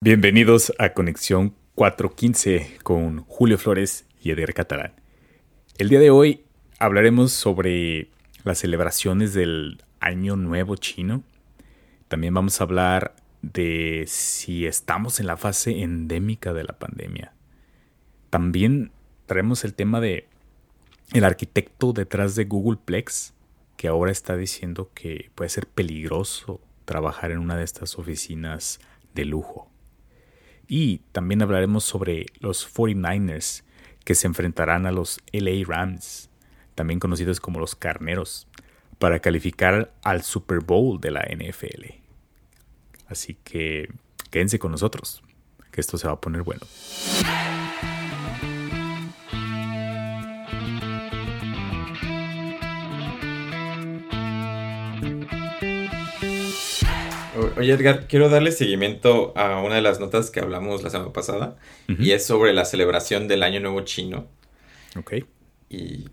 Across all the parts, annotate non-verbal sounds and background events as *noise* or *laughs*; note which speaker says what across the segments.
Speaker 1: Bienvenidos a Conexión 415 con Julio Flores y Eder Catalán. El día de hoy hablaremos sobre las celebraciones del Año Nuevo Chino. También vamos a hablar de si estamos en la fase endémica de la pandemia. También traemos el tema de el arquitecto detrás de Google Plex, que ahora está diciendo que puede ser peligroso trabajar en una de estas oficinas de lujo. Y también hablaremos sobre los 49ers que se enfrentarán a los LA Rams, también conocidos como los Carneros, para calificar al Super Bowl de la NFL. Así que quédense con nosotros, que esto se va a poner bueno.
Speaker 2: Oye, Edgar, quiero darle seguimiento a una de las notas que hablamos la semana pasada y es sobre la celebración del Año Nuevo Chino.
Speaker 1: Ok.
Speaker 2: Y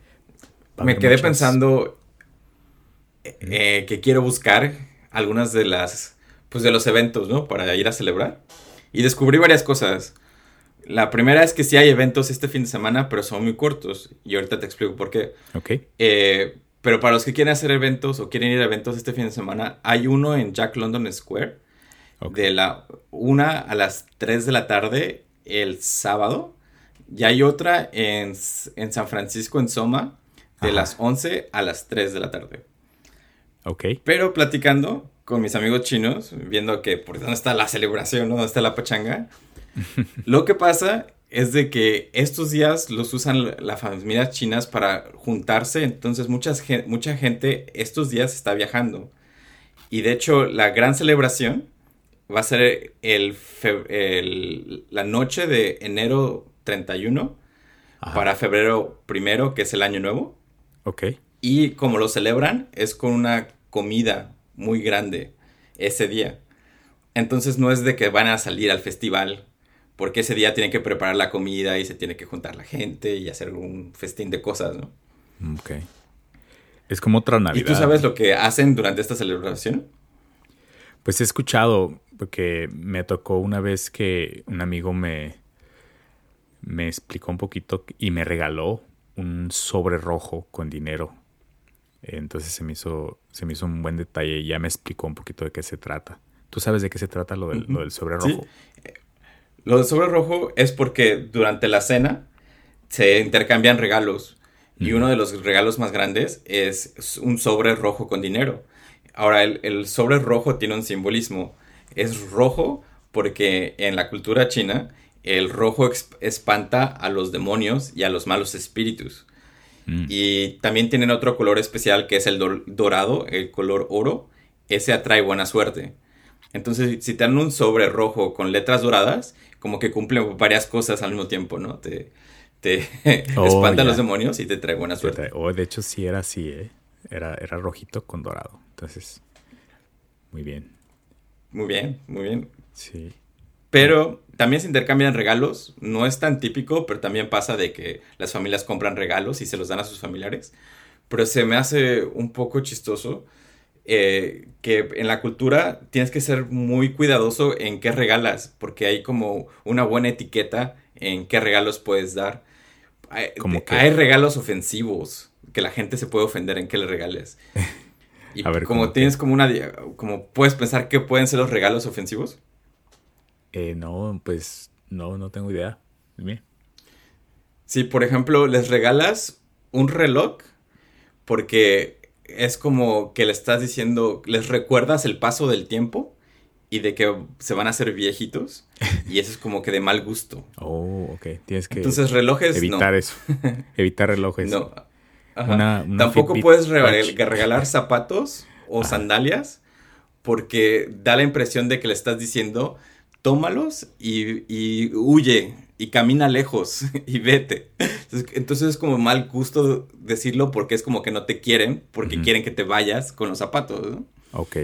Speaker 2: me quedé pensando eh, que quiero buscar algunas de las, pues de los eventos, ¿no? Para ir a celebrar. Y descubrí varias cosas. La primera es que sí hay eventos este fin de semana, pero son muy cortos. Y ahorita te explico por qué.
Speaker 1: Ok.
Speaker 2: Eh, pero para los que quieren hacer eventos o quieren ir a eventos este fin de semana, hay uno en Jack London Square de la 1 a las 3 de la tarde el sábado. Y hay otra en, San Francisco, en Soma, de las 11 a las 3 de la tarde.
Speaker 1: Ok.
Speaker 2: Pero platicando con mis amigos chinos, viendo que por dónde está la celebración, ¿no? dónde está la pachanga, *laughs* lo que pasa es de que estos días los usan las familias chinas para juntarse, entonces muchas, mucha gente estos días está viajando. Y de hecho la gran celebración va a ser el, la noche de enero 31 para febrero primero, que es el año nuevo.
Speaker 1: Ok.
Speaker 2: Y como lo celebran, es con una comida muy grande ese día. Entonces no es de que van a salir al festival porque ese día tienen que preparar la comida y se tiene que juntar la gente y hacer un festín de cosas, ¿no?
Speaker 1: Ok. Es como otra Navidad.
Speaker 2: ¿Y tú sabes lo que hacen durante esta celebración?
Speaker 1: Pues he escuchado, porque me tocó una vez que un amigo me, me explicó un poquito y me regaló un sobre rojo con dinero. Entonces se me hizo, se me hizo un buen detalle y ya me explicó un poquito de qué se trata. ¿Tú sabes de qué se trata lo del, lo del sobre rojo?
Speaker 2: Sí. Lo de sobre rojo es porque durante la cena se intercambian regalos. Y uno de los regalos más grandes es un sobre rojo con dinero. Ahora, el, sobre rojo tiene un simbolismo. Es rojo porque en la cultura china el rojo espanta a los demonios y a los malos espíritus. Mm. Y también tienen otro color especial que es el dorado, el color oro. Ese atrae buena suerte. Entonces, si te dan un sobre rojo con letras doradas, como que cumple varias cosas al mismo tiempo, ¿no? Te, te *laughs* oh, espanta los demonios y te trae buena suerte.
Speaker 1: Oh, de hecho, sí era así, ¿eh? Era, era rojito con dorado. Entonces, muy bien.
Speaker 2: Muy bien, muy bien.
Speaker 1: Sí.
Speaker 2: Pero también se intercambian regalos. No es tan típico, pero también pasa de que las familias compran regalos y se los dan a sus familiares. Pero se me hace un poco chistoso eh, que en la cultura tienes que ser muy cuidadoso en qué regalas, porque hay como una buena etiqueta en qué regalos puedes dar. Hay, que... regalos ofensivos que la gente se puede ofender en qué le regales. *laughs* Y A ver, como tienes como una... como puedes pensar qué pueden ser los regalos ofensivos.
Speaker 1: Eh, no, pues no, no tengo idea. Dime.
Speaker 2: Sí, por ejemplo, les regalas un reloj porque es como que le estás diciendo, les recuerdas el paso del tiempo y de que se van a hacer viejitos *laughs* y eso es como que de mal gusto.
Speaker 1: Oh, ok. Tienes que
Speaker 2: Entonces relojes
Speaker 1: evitar eso. *laughs* evitar relojes.
Speaker 2: No. Tampoco puedes regalar zapatos o sandalias porque da la impresión de que le estás diciendo tómalos y, y huye y camina lejos *laughs* y vete. Entonces, es como mal gusto decirlo porque es como que no te quieren, porque quieren que te vayas con los zapatos, ¿no?
Speaker 1: Ok.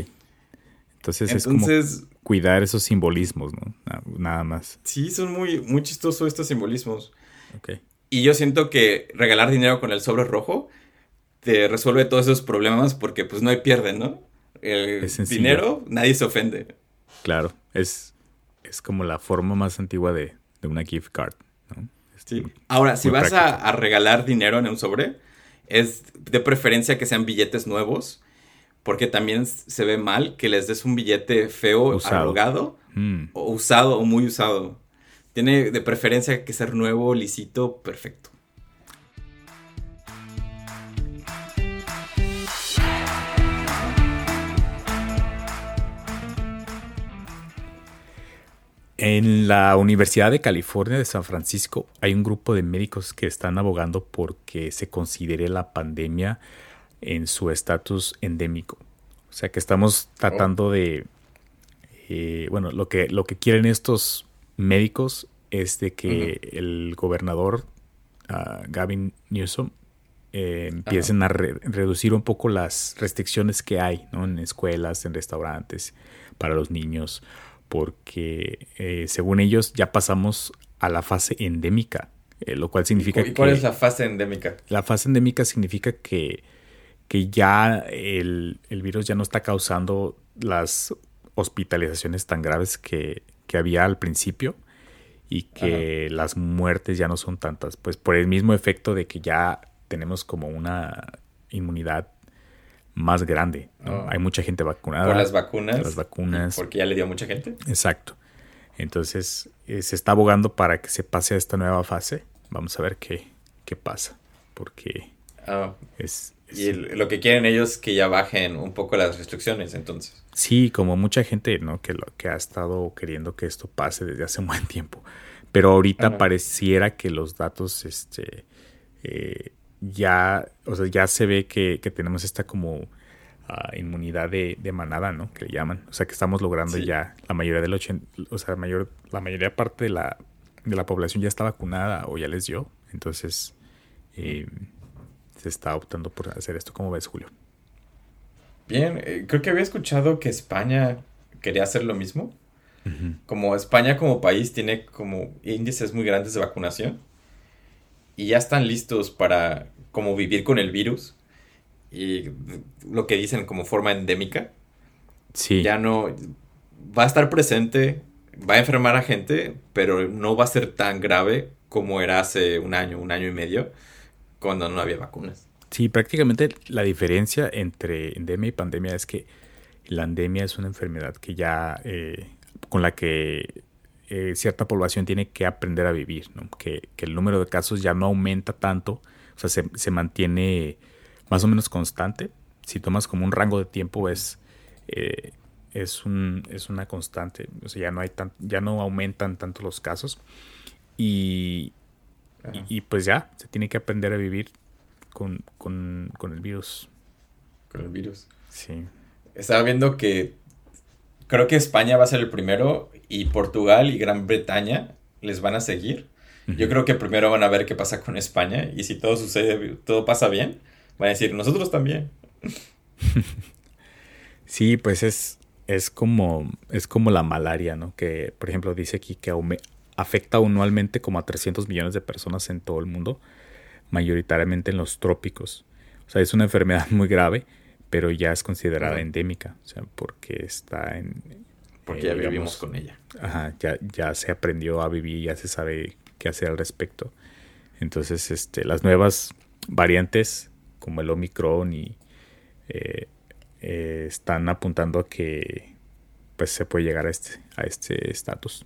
Speaker 1: Entonces, es como cuidar esos simbolismos, ¿no? Nada más.
Speaker 2: Sí, son muy, muy chistosos estos simbolismos.
Speaker 1: Ok.
Speaker 2: Y yo siento que regalar dinero con el sobre rojo te resuelve todos esos problemas porque pues no hay pierde, ¿no? El dinero, nadie se ofende.
Speaker 1: Claro, es es como la forma más antigua de, una gift card.
Speaker 2: Sí. Ahora, si vas a, regalar dinero en un sobre, es de preferencia que sean billetes nuevos, porque también se ve mal que les des un billete feo, arrugado, mm. o usado o muy usado. Tiene de preferencia que ser nuevo, lisito, perfecto.
Speaker 1: En la Universidad de California de San Francisco hay un grupo de médicos que están abogando porque se considere la pandemia en su estatus endémico. O sea que estamos tratando de, eh, bueno, lo que, lo que quieren estos médicos es de que el gobernador ah, Gavin Newsom eh, empiecen a reducir un poco las restricciones que hay en escuelas, en restaurantes, para los niños porque eh, según ellos ya pasamos a la fase endémica, eh, lo cual significa
Speaker 2: ¿Y cuál es la fase endémica?
Speaker 1: La fase endémica significa que, que ya el, virus ya no está causando las hospitalizaciones tan graves que, había al principio y que las muertes ya no son tantas, pues por el mismo efecto de que ya tenemos como una inmunidad más grande. Oh. Hay mucha gente vacunada.
Speaker 2: Por las vacunas.
Speaker 1: las vacunas.
Speaker 2: Porque ya le dio mucha gente.
Speaker 1: Exacto. Entonces eh, se está abogando para que se pase a esta nueva fase. Vamos a ver qué, qué pasa. Porque
Speaker 2: ah. es, Y lo que quieren ellos es que ya bajen un poco las restricciones, entonces.
Speaker 1: Sí, como mucha gente, ¿no? Que, lo, que ha estado queriendo que esto pase desde hace un buen tiempo. Pero ahorita pareciera que los datos, este, eh, ya, o sea, ya se ve que, tenemos esta como ah, inmunidad de, manada, ¿no? Que le llaman. O sea, que estamos logrando ya la mayoría del 80, o sea, mayor, la mayoría parte de la, de la población ya está vacunada o ya les dio. Entonces, eh, se está optando por hacer esto. ¿Cómo ves, Julio?
Speaker 2: Bien, eh, creo que había escuchado que España quería hacer lo mismo. Como España como país tiene como índices muy grandes de vacunación y ya están listos para como vivir con el virus y lo que dicen como forma endémica. Sí. Ya no va a estar presente, va a enfermar a gente, pero no va a ser tan grave como era hace un año, un año y medio, cuando no había vacunas.
Speaker 1: Sí, prácticamente la diferencia entre endemia y pandemia es que la endemia es una enfermedad que ya eh, con la que eh, cierta población tiene que aprender a vivir, que, el número de casos ya no aumenta tanto, o sea, se, mantiene más o menos constante. Si tomas como un rango de tiempo es, eh, es, un, es una constante, o sea, ya no, hay tan, ya no aumentan tanto los casos y, y, pues ya, se tiene que aprender a vivir con, con, con el virus.
Speaker 2: Con el virus.
Speaker 1: Sí.
Speaker 2: Estaba viendo que creo que España va a ser el primero y Portugal y Gran Bretaña les van a seguir. Yo creo que primero van a ver qué pasa con España y si todo sucede, todo pasa bien, van a decir, nosotros también. *laughs*
Speaker 1: Sí, pues es, es, como, es como la malaria, ¿no? Que, por ejemplo, dice aquí que afecta anualmente como a 300 millones de personas en todo el mundo, mayoritariamente en los trópicos. O sea, es una enfermedad *laughs* muy grave, pero ya es considerada endémica, o sea, porque está en,
Speaker 2: porque ya vivimos con ella.
Speaker 1: Ajá, ya, ya se aprendió a vivir, ya se sabe qué hacer al respecto. Entonces, este, las nuevas variantes, como el Omicron, y eh, eh, están apuntando a que pues se puede llegar a este a este estatus.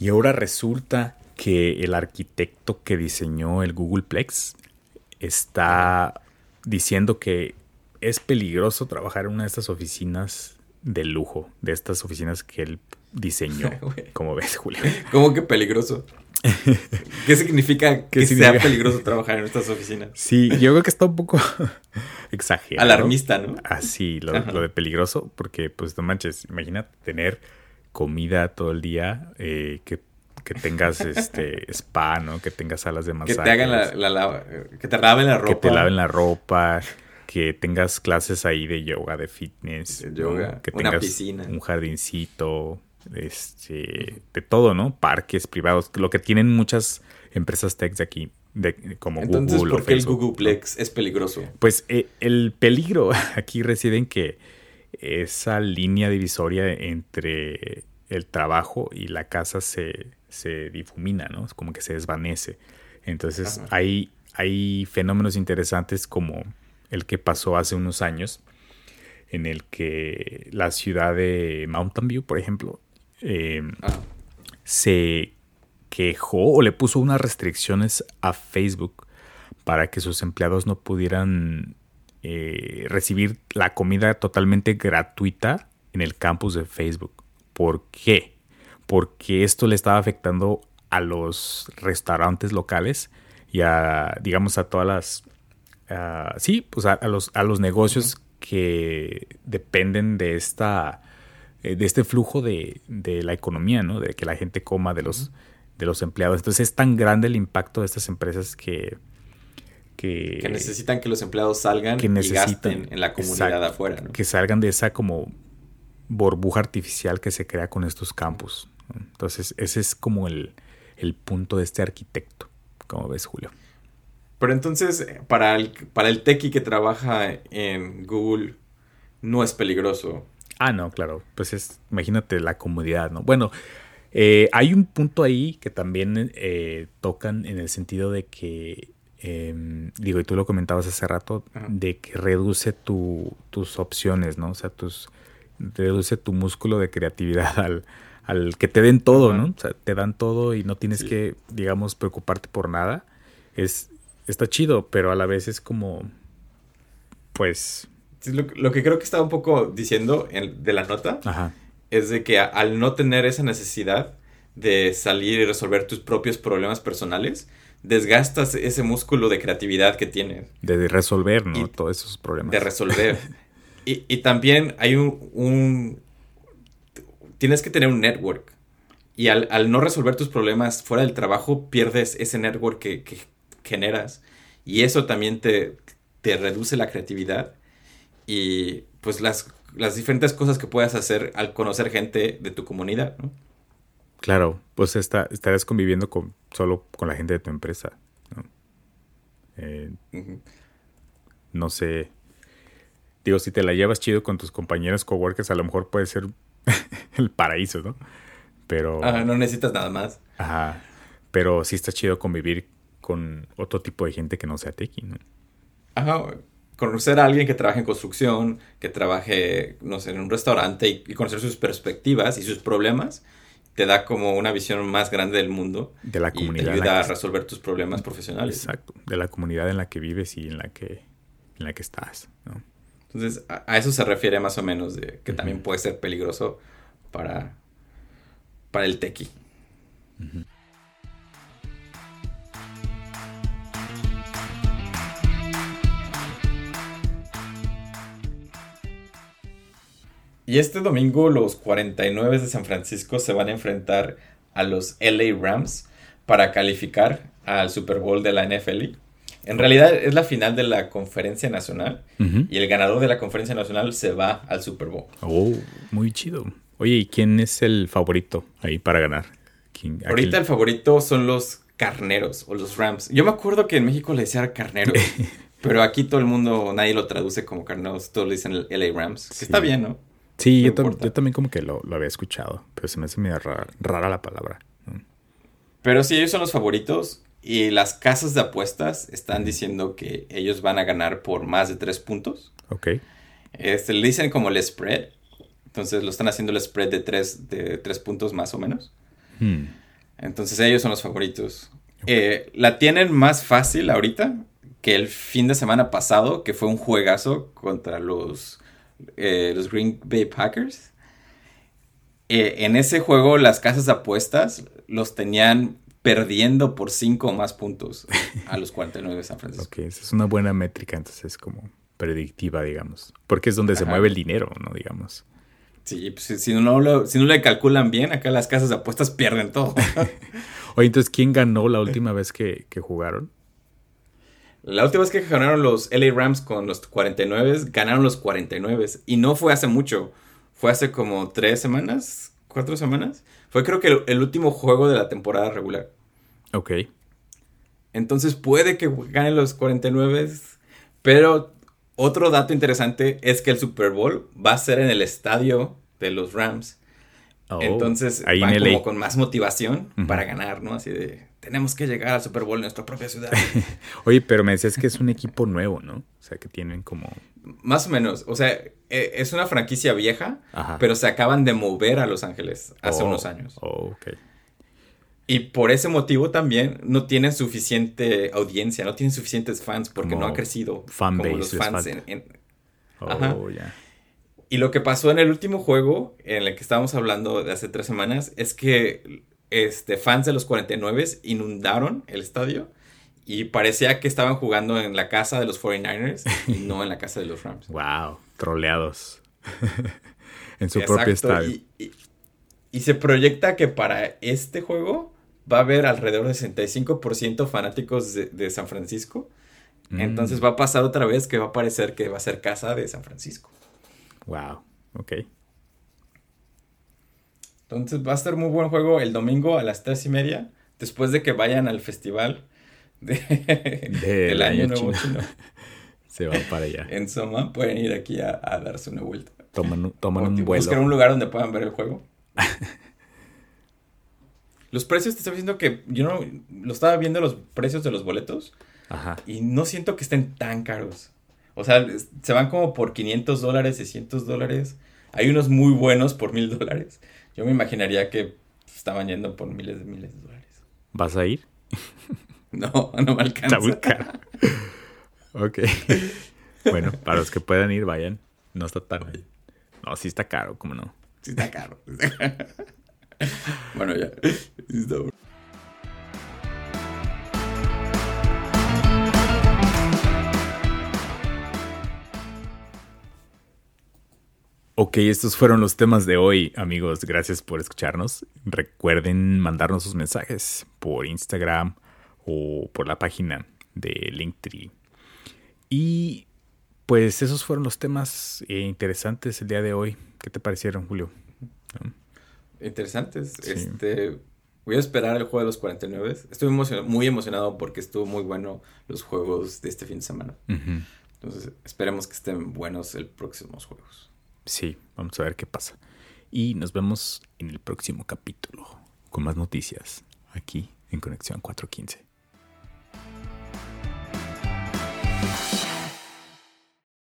Speaker 1: Y ahora resulta que el arquitecto que diseñó el Googleplex está diciendo que es peligroso trabajar en una de estas oficinas de lujo, de estas oficinas que él diseñó. *laughs* como ves, Julio. *laughs*
Speaker 2: ¿Cómo que peligroso? *laughs* ¿Qué significa que sea peligroso trabajar en estas oficinas?
Speaker 1: Sí, yo creo que está un poco exagerado.
Speaker 2: Alarmista, ¿no?
Speaker 1: Así, lo, lo, de peligroso, porque pues no manches, imagina tener comida todo el día, eh, que, tengas este *laughs* spa, ¿no? Que tengas salas de masaje.
Speaker 2: Que te hagan la, que te laven la ropa.
Speaker 1: Que te laven la ropa, que tengas clases ahí de yoga, de fitness.
Speaker 2: yoga,
Speaker 1: que tengas un jardincito, este, de todo, ¿no? Parques privados, lo que tienen muchas empresas tech de aquí, de, como
Speaker 2: Entonces, Google ¿por qué el Googleplex es peligroso?
Speaker 1: Pues eh, el peligro *laughs* aquí reside en que esa línea divisoria entre el trabajo y la casa se, se difumina, ¿no? Es como que se desvanece. Entonces hay, hay fenómenos interesantes como el que pasó hace unos años, en el que la ciudad de Mountain View, por ejemplo, em, se quejó o le puso unas restricciones a Facebook para que sus empleados no pudieran eh, recibir la comida totalmente gratuita en el campus de Facebook. ¿Por qué? Porque esto le estaba afectando a los restaurantes locales y a, digamos, a todas las, sí, pues a, los, a los negocios que dependen de esta, eh, de este flujo de, la economía, ¿no? De que la gente coma de los, de los empleados. Entonces es tan grande el impacto de estas empresas que,
Speaker 2: que, necesitan que los empleados salgan que y gasten en la comunidad afuera.
Speaker 1: Que salgan de esa como burbuja artificial que se crea con estos campos. Entonces ese es como el, el punto de este arquitecto. como ves, Julio?
Speaker 2: Pero entonces, para el, para el techie que trabaja en Google, no es peligroso.
Speaker 1: Ah, no, claro. Pues es, imagínate la comodidad, ¿no? Bueno, eh, hay un punto ahí que también eh, tocan en el sentido de que, em, digo, y tú lo comentabas hace rato, de que reduce tu, tus opciones, ¿no? O sea, tus, reduce tu músculo de creatividad *laughs* al, al que te den todo, ¿no? O sea, te dan todo y no tienes que, digamos, preocuparte por nada. Es, está chido, pero a la vez es como, pues...
Speaker 2: Lo, que creo que estaba un poco diciendo de la nota es de que al no tener esa necesidad de salir y resolver tus propios problemas personales, desgastas ese músculo de creatividad que tienes.
Speaker 1: De resolver, ¿no? Todos esos problemas.
Speaker 2: De resolver. y, también hay un, Tienes que tener un network. Y al, no resolver tus problemas fuera del trabajo, pierdes ese network que, que, generas. Y eso también te, te reduce la creatividad y pues las, las diferentes cosas que puedas hacer al conocer gente de tu comunidad, ¿no?
Speaker 1: Claro, pues está, estarás conviviendo con, solo con la gente de tu empresa. ¿no? Eh, no sé. Digo, si te la llevas chido con tus compañeros coworkers, a lo mejor puede ser *laughs* el paraíso, ¿no? Pero.
Speaker 2: no necesitas nada más.
Speaker 1: Ajá. Pero sí está chido convivir con otro tipo de gente que no sea tequi, ¿no?
Speaker 2: Ajá, conocer a alguien que trabaje en construcción, que trabaje, no sé, en un restaurante y, conocer sus perspectivas y sus problemas, te da como una visión más grande del mundo.
Speaker 1: De la comunidad.
Speaker 2: Y te ayuda a resolver tus problemas profesionales.
Speaker 1: Exacto, de la comunidad en la que vives y en la que, en la que estás, ¿no?
Speaker 2: Entonces, a, eso se refiere más o menos de que también puede ser peligroso para, para el tequi. Y este domingo los 49 de San Francisco se van a enfrentar a los LA Rams para calificar al Super Bowl de la NFL. En realidad es la final de la conferencia nacional y el ganador de la conferencia nacional se va al Super Bowl.
Speaker 1: Oh, muy chido. Oye, ¿y quién es el favorito ahí para ganar?
Speaker 2: Ahorita el favorito son los carneros o los Rams. Yo me acuerdo que en México le decían carneros, *laughs* pero aquí todo el mundo, nadie lo traduce como carneros, todos le dicen LA Rams. Que está bien, ¿no?
Speaker 1: Sí, yo, también como que lo, había escuchado, pero se me hace medio rara, la palabra.
Speaker 2: Pero sí, ellos son los favoritos y las casas de apuestas están diciendo que ellos van a ganar por más de tres puntos.
Speaker 1: Ok.
Speaker 2: Este, le dicen como el spread. Entonces lo están haciendo el spread de tres, de tres puntos más o menos. Hmm. Entonces ellos son los favoritos. Eh, la tienen más fácil ahorita que el fin de semana pasado, que fue un juegazo contra los eh, los Green Bay Packers. Eh, en ese juego las casas de apuestas los tenían perdiendo por 5 o más puntos a los 49 de San Francisco.
Speaker 1: Ok, esa es una buena métrica, entonces es como predictiva, digamos. Porque es donde se mueve el dinero, ¿no? Digamos.
Speaker 2: Sí, pues, si, no si no le calculan bien, acá las casas de apuestas pierden todo. *laughs*
Speaker 1: Oye, entonces, ¿quién ganó la última vez que jugaron?
Speaker 2: La última vez que ganaron los LA Rams con los 49, ganaron los 49. Y no fue hace mucho. Fue hace como tres semanas cuatro semanas. Fue creo que el, el último juego de la temporada regular.
Speaker 1: Ok.
Speaker 2: Entonces puede que ganen los 49, pero otro dato interesante es que el Super Bowl va a ser en el estadio de los Rams.
Speaker 1: Oh,
Speaker 2: Entonces
Speaker 1: ahí
Speaker 2: van
Speaker 1: en
Speaker 2: como con más motivación para ganar, ¿no? Así de, tenemos que llegar al Super Bowl en nuestra propia ciudad. *laughs*
Speaker 1: Oye, pero me decías que es un equipo nuevo, ¿no? O sea, que tienen como...
Speaker 2: más o menos, o sea, eh, es una franquicia vieja,
Speaker 1: Ajá.
Speaker 2: pero se acaban de mover a Los Ángeles hace
Speaker 1: Oh,
Speaker 2: unos años.
Speaker 1: Oh, ok.
Speaker 2: Y por ese motivo también no tienen suficiente audiencia, no tienen suficientes fans porque
Speaker 1: Como
Speaker 2: no ha crecido
Speaker 1: fanbase
Speaker 2: como los
Speaker 1: les
Speaker 2: fans. en-
Speaker 1: Oh,
Speaker 2: Ajá. Y lo que pasó en el último juego, en el que estábamos hablando de hace tres semanas, es que este, fans de los 49 inundaron el estadio y parecía que estaban jugando en la casa de los 49ers y no en la casa de los Rams. *laughs*
Speaker 1: Wow, troleados. *laughs* en su
Speaker 2: Exacto,
Speaker 1: propio estadio.
Speaker 2: Y, y- y se proyecta que para este juego va a haber alrededor de 65% fanáticos de, de San Francisco.
Speaker 1: Mm,
Speaker 2: Entonces va a pasar otra vez que va a parecer que va a ser casa de San Francisco.
Speaker 1: Wow, ok.
Speaker 2: Entonces va a ser muy buen juego el domingo a las tres y media, después de que vayan al festival de- *laughs* del año, nuevo chino. *laughs*
Speaker 1: Se van para allá.
Speaker 2: En Soma pueden ir aquí a, a darse una vuelta.
Speaker 1: Toman, toman
Speaker 2: O
Speaker 1: un
Speaker 2: que
Speaker 1: vuelo.
Speaker 2: Buscar un lugar donde puedan ver el juego. *laughs* los precios, te estaba diciendo que yo no lo estaba viendo los precios de los boletos
Speaker 1: Ajá.
Speaker 2: y no siento que estén tan caros. O sea, se van como por 500 dólares, 600 dólares. Hay unos muy buenos por 1000 dólares. Yo me imaginaría que estaban yendo por miles de miles de dólares.
Speaker 1: ¿Vas a ir? *laughs*
Speaker 2: No, no me alcanza.
Speaker 1: Está muy caro. ok. bueno, para los que puedan ir, vayan. No está tan... No, sí está caro, ¿cómo no?
Speaker 2: Sí está caro. *laughs* bueno, ya.
Speaker 1: Ok, estos fueron los temas de hoy, amigos. Gracias por escucharnos. Recuerden mandarnos sus mensajes por Instagram o por la página de Linktree. Y pues esos fueron los temas eh, interesantes el día de hoy. ¿Qué te parecieron, Julio?
Speaker 2: Interesantes.
Speaker 1: Sí.
Speaker 2: Este, voy a esperar el juego de los 49. Estoy emocion- muy emocionado porque estuvo muy bueno los juegos de este fin de semana. Entonces, esperemos que estén buenos el próximos juegos.
Speaker 1: Sí, vamos a ver qué pasa. Y nos vemos en el próximo capítulo con más noticias aquí en Conexión 415.